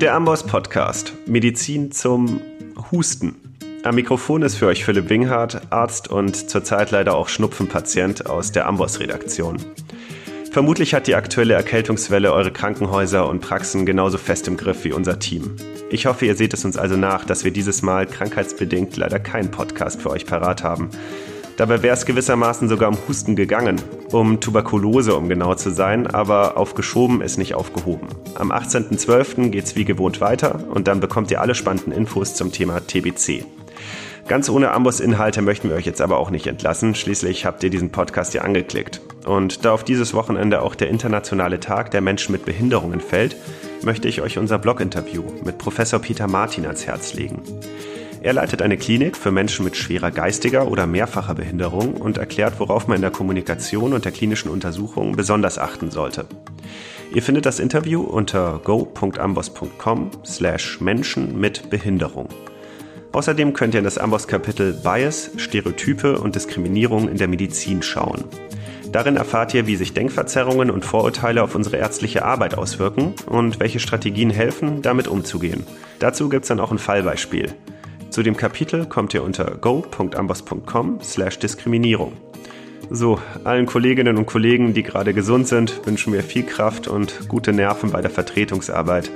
Der Amboss Podcast. Medizin zum Husten. Am Mikrofon ist für euch Philipp Winghardt, Arzt und zurzeit leider auch Schnupfenpatient aus der Amboss-Redaktion. Vermutlich hat die aktuelle Erkältungswelle eure Krankenhäuser und Praxen genauso fest im Griff wie unser Team. Ich hoffe, ihr seht es uns also nach, dass wir dieses Mal krankheitsbedingt leider keinen Podcast für euch parat haben. Dabei wäre es gewissermaßen sogar um Husten gegangen, um Tuberkulose, um genau zu sein, aber aufgeschoben ist nicht aufgehoben. Am 18.12. geht's wie gewohnt weiter und dann bekommt ihr alle spannenden Infos zum Thema TBC. Ganz ohne Amboss-Inhalte möchten wir euch jetzt aber auch nicht entlassen. Schließlich habt ihr diesen Podcast ja angeklickt. Und da auf dieses Wochenende auch der internationale Tag der Menschen mit Behinderungen fällt, möchte ich euch unser Blog-Interview mit Professor Peter Martin ans Herz legen. Er leitet eine Klinik für Menschen mit schwerer geistiger oder mehrfacher Behinderung und erklärt, worauf man in der Kommunikation und der klinischen Untersuchung besonders achten sollte. Ihr findet das Interview unter go.amboss.com slash Menschen mit Behinderung. Außerdem könnt ihr in das Amboss-Kapitel Bias, Stereotype und Diskriminierung in der Medizin schauen. Darin erfahrt ihr, wie sich Denkverzerrungen und Vorurteile auf unsere ärztliche Arbeit auswirken und welche Strategien helfen, damit umzugehen. Dazu gibt es dann auch ein Fallbeispiel. Zu dem Kapitel kommt ihr unter go.amboss.com/diskriminierung. So, allen Kolleginnen und Kollegen, die gerade gesund sind, wünschen wir viel Kraft und gute Nerven bei der Vertretungsarbeit.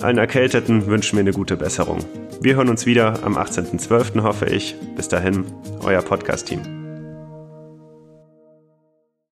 Allen Erkälteten wünschen wir eine gute Besserung. Wir hören uns wieder am 18.12. hoffe ich. Bis dahin, euer Podcast-Team.